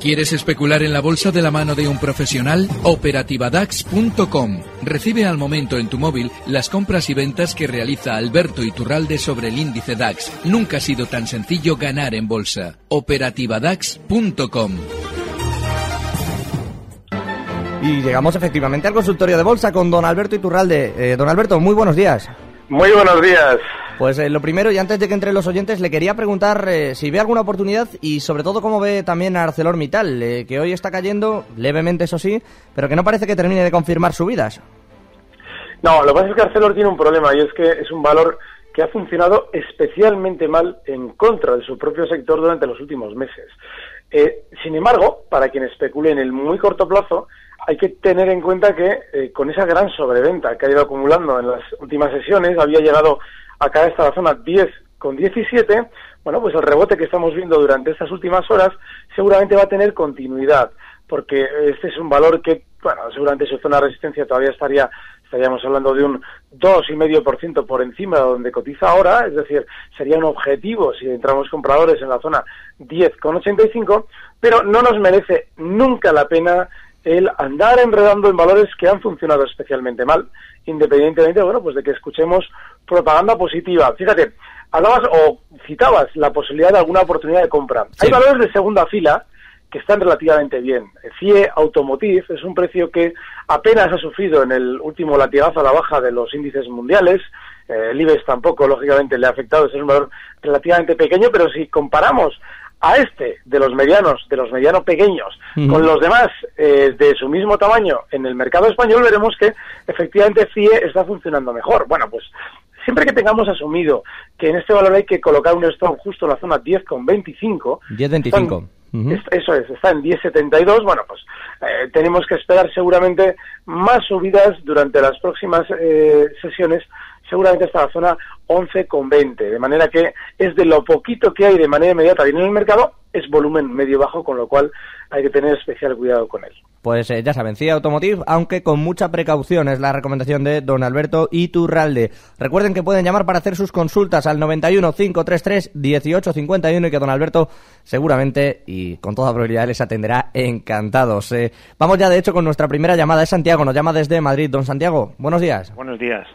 ¿Quieres especular en la bolsa de la mano de un profesional? Operativadax.com. Recibe al momento en tu móvil las compras y ventas que realiza Alberto Iturralde sobre el índice DAX. Nunca ha sido tan sencillo ganar en bolsa. Operativadax.com. Y llegamos efectivamente al consultorio de bolsa con don Alberto Iturralde. Eh, don Alberto, muy buenos días. Muy buenos días. Pues eh, lo primero, y antes de que entre los oyentes, le quería preguntar eh, si ve alguna oportunidad y sobre todo cómo ve también a ArcelorMittal, eh, que hoy está cayendo levemente, eso sí, pero que no parece que termine de confirmar subidas. No, lo que pasa es que Arcelor tiene un problema y es que es un valor que ha funcionado especialmente mal en contra de su propio sector durante los últimos meses. sin embargo, para quien especule en el muy corto plazo, hay que tener en cuenta que con esa gran sobreventa que ha ido acumulando en las últimas sesiones, había llegado acá está la zona 10 con 17, bueno, pues el rebote que estamos viendo durante estas últimas horas seguramente va a tener continuidad, porque este es un valor que, bueno, seguramente su zona de resistencia todavía estaría, estaríamos hablando de un 2,5% por encima de donde cotiza ahora, es decir, sería un objetivo si entramos compradores en la zona 10,85, pero no nos merece nunca la pena el andar enredando en valores que han funcionado especialmente mal, independientemente, bueno, pues de que escuchemos propaganda positiva. Fíjate, hablabas o citabas la posibilidad de alguna oportunidad de compra. Hay valores de segunda fila que están relativamente bien. CIE Automotive es un precio que apenas ha sufrido en el último latigazo a la baja de los índices mundiales. Eh, el IBEX tampoco, lógicamente, le ha afectado. es un valor relativamente pequeño, pero si comparamos a este de los medianos, de los medianos pequeños, con los demás eh, de su mismo tamaño en el mercado español, veremos que efectivamente CIE está funcionando mejor. Bueno, pues siempre que tengamos asumido que en este valor hay que colocar un stop justo en la zona 10,25. 10,25. Eso es, está en 10,72. Bueno, pues eh, tenemos que esperar seguramente más subidas durante las próximas eh, sesiones seguramente hasta la zona 11,20. De manera que es de lo poquito que hay de manera inmediata bien en el mercado, es volumen medio-bajo, con lo cual hay que tener especial cuidado con él. Pues eh, ya saben, CIA Automotive, aunque con mucha precaución, es la recomendación de don Alberto Iturralde. Recuerden que pueden llamar para hacer sus consultas al 91 533 1851 y que don Alberto seguramente y con toda probabilidad les atenderá encantados. Eh, vamos ya de hecho con nuestra primera llamada, es Santiago, nos llama desde Madrid. Don Santiago, buenos días. Buenos días.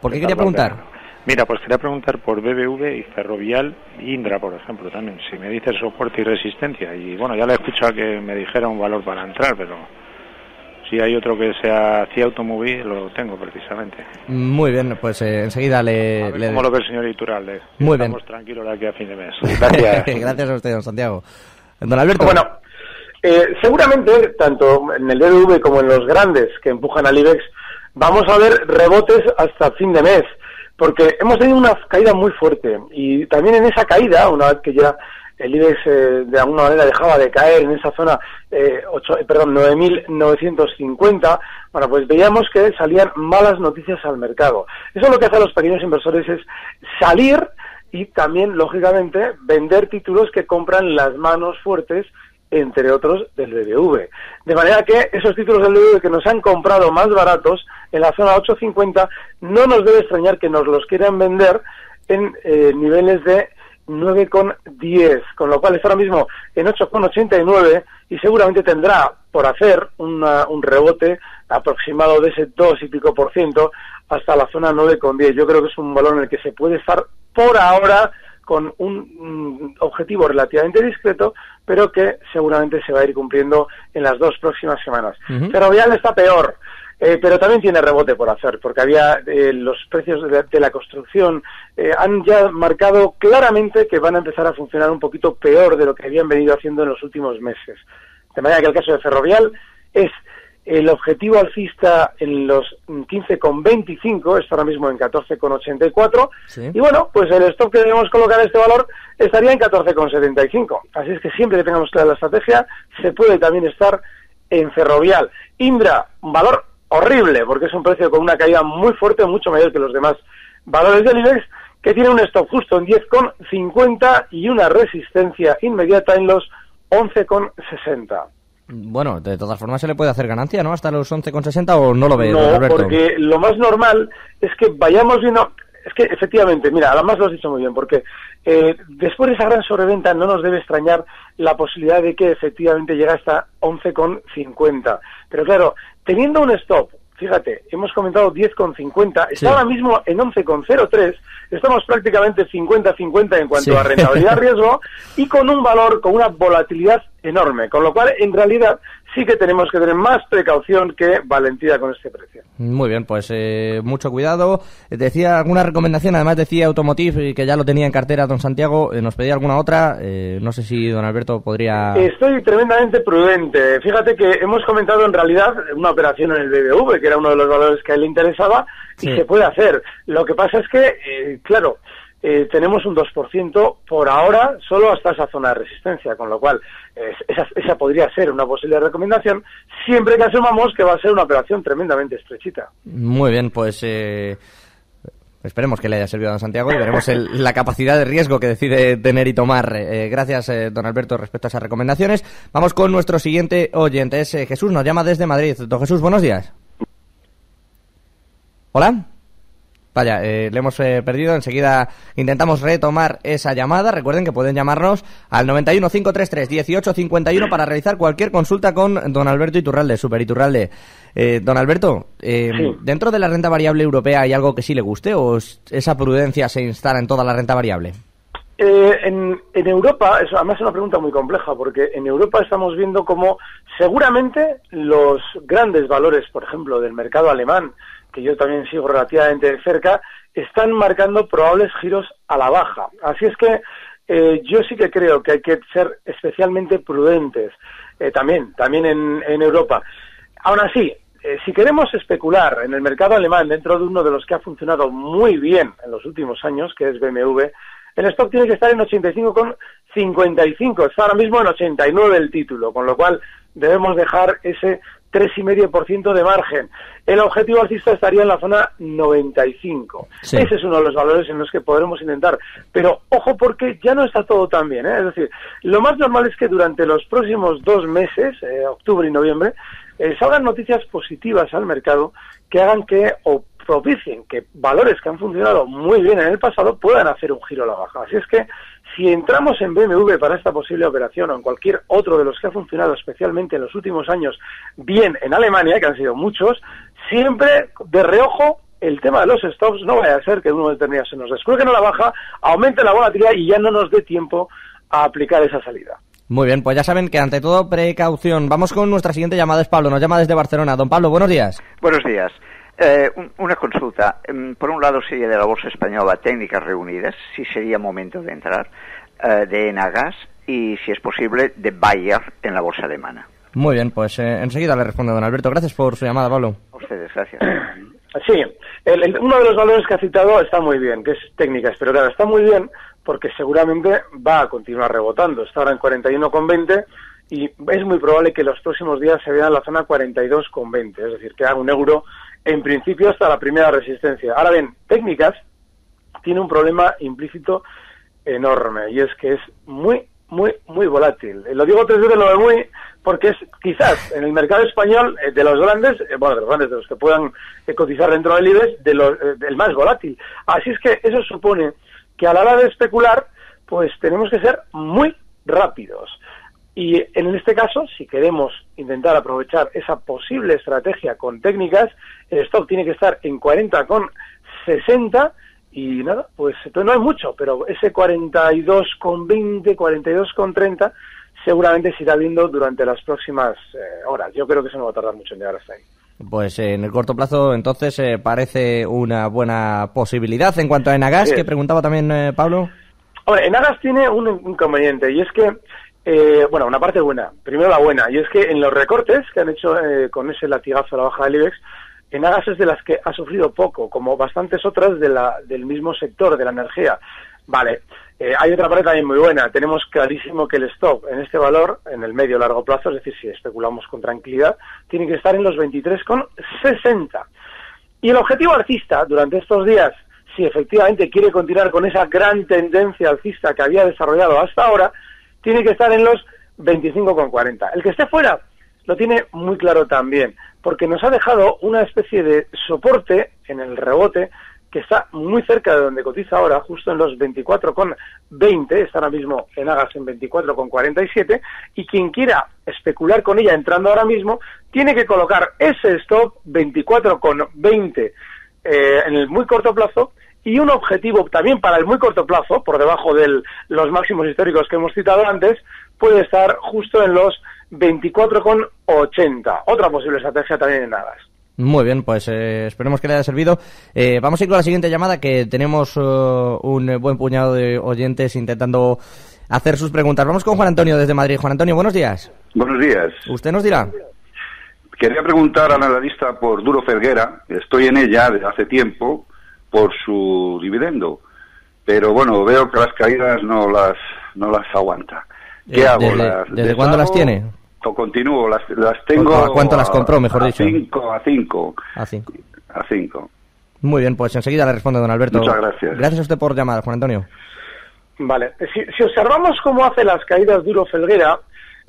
¿Por qué quería preguntar? Mira, pues quería preguntar por BBV y Ferrovial Indra, por ejemplo, también. Si me dices soporte y resistencia. Y bueno, ya le he escuchado que me dijera un valor para entrar, pero si hay otro que sea CIA Automóvil, lo tengo precisamente. Muy bien, pues eh, enseguida le... ¿Cómo lo ve el señor Iturralde? Muy bien. Estamos tranquilos de aquí a fin de mes. Gracias. Gracias a usted, don Santiago. Don Alberto. Bueno, eh, seguramente, tanto en el BBV como en los grandes que empujan al IBEX, vamos a ver rebotes hasta fin de mes, porque hemos tenido una caída muy fuerte y también en esa caída, una vez que ya el IBEX eh, de alguna manera dejaba de caer en esa zona, eh, eh perdón, 9.950, bueno, pues veíamos que salían malas noticias al mercado. Eso lo que hacen los pequeños inversores es salir y también, lógicamente, vender títulos que compran las manos fuertes entre otros del BBV. De manera que esos títulos del BBV que nos han comprado más baratos en la zona 850 no nos debe extrañar que nos los quieran vender en eh, niveles de 9,10, con lo cual está ahora mismo en 8,89 y seguramente tendrá por hacer un rebote aproximado de ese 2 y pico por ciento hasta la zona 9,10. Yo creo que es un valor en el que se puede estar por ahora con un objetivo relativamente discreto, pero que seguramente se va a ir cumpliendo en las dos próximas semanas. Pero Ferrovial está peor. Eh, pero también tiene rebote por hacer, porque había eh, los precios de, la construcción eh, han ya marcado claramente que van a empezar a funcionar un poquito peor de lo que habían venido haciendo en los últimos meses. De manera que el caso de Ferrovial es el objetivo alcista en los 15,25 está ahora mismo en 14,84. Y bueno, pues el stop que debemos colocar este valor estaría en 14,75. Así es que siempre que tengamos clara la estrategia, se puede también estar en ferrovial. Indra, un valor horrible, porque es un precio con una caída muy fuerte, mucho mayor que los demás valores del IBEX, que tiene un stop justo en 10,50 y una resistencia inmediata en los 11,60. Bueno, de todas formas se le puede hacer ganancia, ¿no? Hasta los 11,60 o no lo ve, No, porque lo más normal es que vayamos viendo... es que efectivamente, mira, además lo has dicho muy bien, porque eh, después de esa gran sobreventa no nos debe extrañar la posibilidad de que efectivamente llegue hasta 11,50. Pero claro, teniendo un stop, fíjate, hemos comentado 10,50, está ahora mismo en 11,03, estamos prácticamente 50-50 en cuanto a rentabilidad-riesgo y con un valor, con una volatilidad enorme, con lo cual en realidad sí que tenemos que tener más precaución que valentía con este precio. Muy bien, pues eh, mucho cuidado. Decía alguna recomendación, además decía Automotive que ya lo tenía en cartera don Santiago, eh, nos pedía alguna otra, eh, no sé si don Alberto podría... Estoy tremendamente prudente. Fíjate que hemos comentado en realidad una operación en el BBV, que era uno de los valores que a él le interesaba, y se puede hacer. Lo que pasa es que, claro, eh, tenemos un 2% por ahora solo hasta esa zona de resistencia, con lo cual esa, esa, podría ser una posible recomendación, siempre que asumamos que va a ser una operación tremendamente estrechita. Muy bien, pues eh, esperemos que le haya servido a don Santiago y veremos la capacidad de riesgo que decide tener y tomar. Eh, gracias, don Alberto, respecto a esas recomendaciones. Vamos con nuestro siguiente oyente, es Jesús, nos llama desde Madrid. Don Jesús, buenos días. Hola. Vaya, eh, le hemos eh, perdido. Enseguida intentamos retomar esa llamada. Recuerden que pueden llamarnos al 91 533 1851 para realizar cualquier consulta con don Alberto Iturralde, Super Iturralde. Eh, don Alberto, ¿dentro de la renta variable europea hay algo que sí le guste o esa prudencia se instala en toda la renta variable? en, en, Europa, eso además es una pregunta muy compleja, porque en Europa estamos viendo como seguramente los grandes valores, por ejemplo, del mercado alemán, que yo también sigo relativamente de cerca, están marcando probables giros a la baja. Así es que eh, yo sí que creo que hay que ser especialmente prudentes, eh, también, también en, Europa. Aún así, eh, si queremos especular en el mercado alemán dentro de uno de los que ha funcionado muy bien en los últimos años, que es BMW, el stock tiene que estar en 85,55, está ahora mismo en 89 el título, con lo cual debemos dejar ese 3,5% de margen. El objetivo alcista estaría en la zona 95. Ese es uno de los valores en los que podremos intentar. Pero ojo porque ya no está todo tan bien. ¿eh? Es decir, lo más normal es que durante los próximos dos meses, eh, octubre y noviembre, eh, salgan noticias positivas al mercado que hagan que o propicien que valores que han funcionado muy bien en el pasado puedan hacer un giro a la baja. Así es que si entramos en BMW para esta posible operación o en cualquier otro de los que ha funcionado especialmente en los últimos años bien en Alemania, que han sido muchos, siempre de reojo el tema de los stops no vaya a ser que uno determinado se nos descuelgue en la baja, aumente la volatilidad y ya no nos dé tiempo a aplicar esa salida. Muy bien, pues ya saben que ante todo precaución. Vamos con nuestra siguiente llamada, es Pablo, nos llama desde Barcelona. Don Pablo, buenos días. Buenos días. Eh, una consulta. Mm, por un lado sería de la Bolsa Española Técnicas Reunidas, si sería momento de entrar, eh, de Enagas y, si es posible, de Bayer en la Bolsa alemana. Muy bien, pues eh, enseguida le responde don Alberto. Gracias por su llamada, Pablo. A ustedes, gracias. Sí, uno de los valores que ha citado está muy bien, que es técnicas, pero claro, está muy bien porque seguramente va a continuar rebotando. Está ahora en 41,20 y es muy probable que los próximos días se vea en la zona 42,20, es decir, que haga un euro en principio hasta la primera resistencia. Ahora bien, técnicas tiene un problema implícito enorme y es que es muy, muy, muy volátil. Lo digo tres veces lo de muy porque es quizás en el mercado español eh, de los grandes, eh, bueno, de los grandes, de los que puedan eh, cotizar dentro del IBEX, de los, del más volátil. Así es que eso supone que a la hora de especular, pues tenemos que ser muy rápidos. Y en este caso, si queremos intentar aprovechar esa posible estrategia con técnicas, el stock tiene que estar en 40 con 60 y nada, pues no hay mucho, pero ese 42 con 20, 42 con 30 seguramente se irá viendo durante las próximas eh, horas. Yo creo que eso no va a tardar mucho en llegar hasta ahí. Pues eh, en el corto plazo, entonces, eh, parece una buena posibilidad. En cuanto a Enagas, que preguntaba también Pablo. Hombre, Enagas tiene un inconveniente y es que eh, bueno, una parte buena. Primero la buena, y es que en los recortes que han hecho eh, con ese latigazo a la baja del IBEX, Enagas es de las que ha sufrido poco, como bastantes otras de la, del mismo sector, de la energía. Vale, eh, hay otra parte también muy buena. Tenemos clarísimo que el stop en este valor, en el medio largo plazo, es decir, si especulamos con tranquilidad, tiene que estar en los 23,60. Y el objetivo alcista durante estos días, si efectivamente quiere continuar con esa gran tendencia alcista que había desarrollado hasta ahora, tiene que estar en los 25,40. El que esté fuera lo tiene muy claro también, porque nos ha dejado una especie de soporte en el rebote que está muy cerca de donde cotiza ahora, justo en los 24,20, está ahora mismo en Agas en 24,47, y quien quiera especular con ella entrando ahora mismo, tiene que colocar ese stop 24,20 eh, en el muy corto plazo y un objetivo también para el muy corto plazo, por debajo de los máximos históricos que hemos citado antes, puede estar justo en los 24,80. Otra posible estrategia también en Agas. Muy bien, pues eh, esperemos que le haya servido. Eh, vamos a ir con la siguiente llamada, que tenemos eh, un buen puñado de oyentes intentando hacer sus preguntas. Vamos con Juan Antonio desde Madrid. Juan Antonio, buenos días. Buenos días. ¿Usted nos dirá? Quería preguntar al analista por Duro Ferguera. Estoy en ella desde hace tiempo por su dividendo. Pero bueno, veo que las caídas no las, no las aguanta. ¿Qué hago? ¿Desde, cuándo las tiene? continúo, las, las tengo... ¿A cuánto las compró, mejor dicho? Cinco, a cinco. A cinco. A cinco. Muy bien, pues enseguida le responde don Alberto. Muchas gracias. Gracias a usted por llamar, Juan Antonio. Vale, si, observamos cómo hace las caídas Duro Felguera,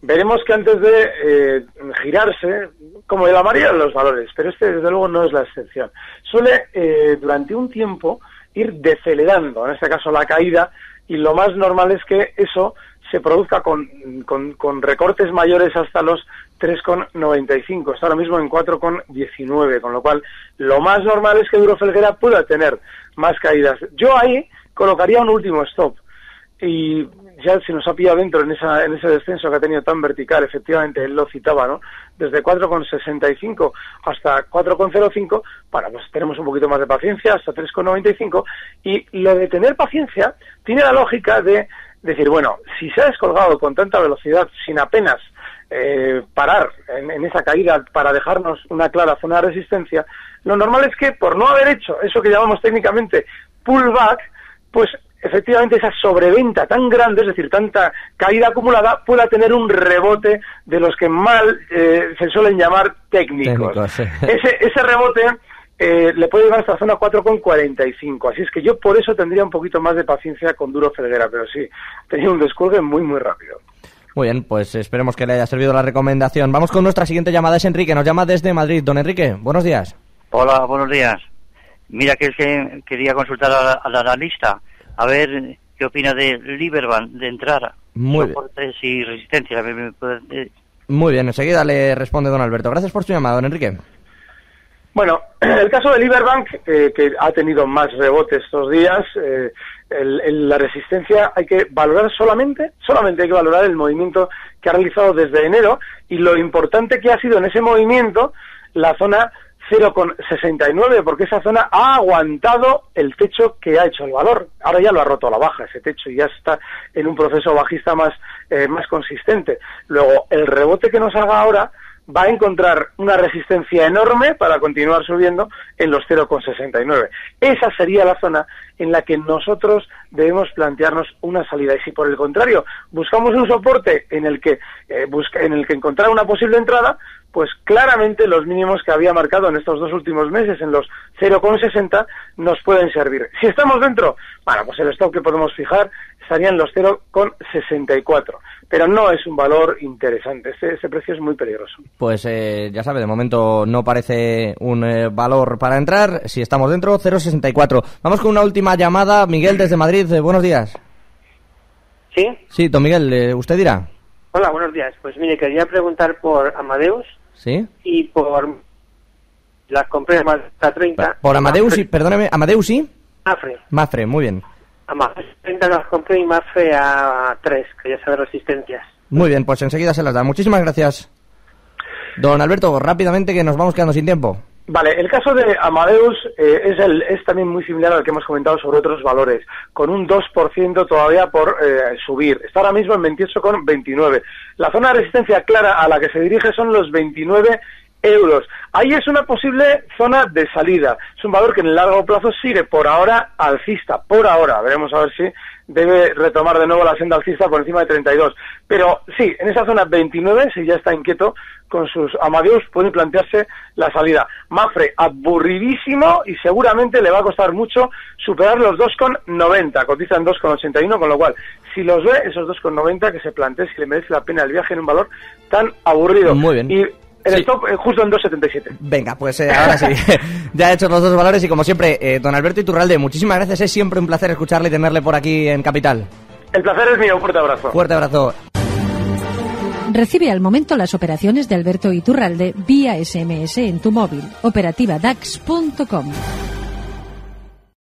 veremos que antes de eh, girarse, como de la mayoría de los valores, pero este desde luego no es la excepción, suele eh, durante un tiempo ir decelerando, en este caso la caída, y lo más normal es que eso se produzca con, con, recortes mayores hasta los 3,95. Está ahora mismo en 4,19, con lo cual lo más normal es que Duro Felguera pueda tener más caídas. Yo ahí colocaría un último stop y ya se nos ha pillado dentro en, esa, en ese descenso que ha tenido tan vertical, efectivamente, él lo citaba, ¿no? Desde 4,65 hasta 4,05, bueno, pues tenemos un poquito más de paciencia, hasta 3,95, y lo de tener paciencia tiene la lógica de decir, bueno, si se ha descolgado con tanta velocidad sin apenas eh, parar en, esa caída para dejarnos una clara zona de resistencia, lo normal es que por no haber hecho eso que llamamos técnicamente pullback, pues efectivamente esa sobreventa tan grande, es decir, tanta caída acumulada, pueda tener un rebote de los que mal eh, se suelen llamar técnicos. ese, ese rebote eh, le puede llegar hasta la zona 4,45. Así es que yo por eso tendría un poquito más de paciencia con Duro Felguera, pero sí, tenía un descuelgue muy, muy rápido. Muy bien, pues esperemos que le haya servido la recomendación. Vamos con nuestra siguiente llamada, es Enrique, nos llama desde Madrid. Don Enrique, buenos días. Hola, buenos días. Mira que, que quería consultar al analista, a ver qué opina de Liberbank, de entrar. Muy soportes y resistencia. Muy bien, enseguida le responde don Alberto. Gracias por su llamada, don Enrique. Bueno, el caso de Liberbank, eh, que ha tenido más rebote estos días, eh, la resistencia hay que valorar solamente, solamente hay que valorar el movimiento que ha realizado desde enero y lo importante que ha sido en ese movimiento la zona 0,69, porque esa zona ha aguantado el techo que ha hecho el valor. Ahora ya lo ha roto a la baja ese techo y ya está en un proceso bajista más, eh, más consistente. Luego, el rebote que nos haga ahora va a encontrar una resistencia enorme para continuar subiendo en los 0,69. Esa sería la zona en la que nosotros debemos plantearnos una salida. Y si por el contrario buscamos un soporte en el que, eh, en el que encontrar una posible entrada, pues claramente los mínimos que había marcado en estos dos últimos meses, en los 0,60, nos pueden servir. Si estamos dentro, bueno, pues el stop que podemos fijar estaría en los 0,64 pero no es un valor interesante. Ese, precio es muy peligroso. Pues eh, ya sabe, de momento no parece un eh, valor para entrar. Si estamos dentro, 0,64. Vamos con una última llamada. Miguel desde Madrid, eh, buenos días. ¿Sí? Sí, don Miguel, usted dirá. Hola, buenos días. Pues mire, quería preguntar por Amadeus. ¿Sí? Y por las compré más a 30. Por Amadeus y, perdóneme, Amadeus y... Mafre. Mafre, muy bien. A más 30 las compré y Mafre a 3, quería saber resistencias. Muy bien, pues enseguida se las da. Muchísimas gracias. Don Alberto, rápidamente que nos vamos quedando sin tiempo. Vale, el caso de Amadeus eh, es, el, es también muy similar al que hemos comentado sobre otros valores, con un 2% todavía por eh, subir. Está ahora mismo en 28,29. La zona de resistencia clara a la que se dirige son los 29 euros. Ahí es una posible zona de salida. Es un valor que en el largo plazo sigue por ahora alcista. Por ahora. Veremos a ver si debe retomar de nuevo la senda alcista por encima de 32. Pero sí, en esa zona 29, si ya está inquieto con sus Amadeus, puede plantearse la salida. Mafre, aburridísimo y seguramente le va a costar mucho superar los 2,90. Cotiza en 2,81, con lo cual, si los ve, esos 2,90, que se plantee si le merece la pena el viaje en un valor tan aburrido. Muy bien. Y El Sí. stop eh, justo en 2,77. Venga, pues eh, ahora sí. ya he hecho los dos valores y como siempre, eh, don Alberto Iturralde, muchísimas gracias. Es siempre un placer escucharle y tenerle por aquí en Capital. El placer es mío, un fuerte abrazo. Fuerte abrazo. Recibe al momento las operaciones de Alberto Iturralde vía SMS en tu móvil. Operativa DAX.com.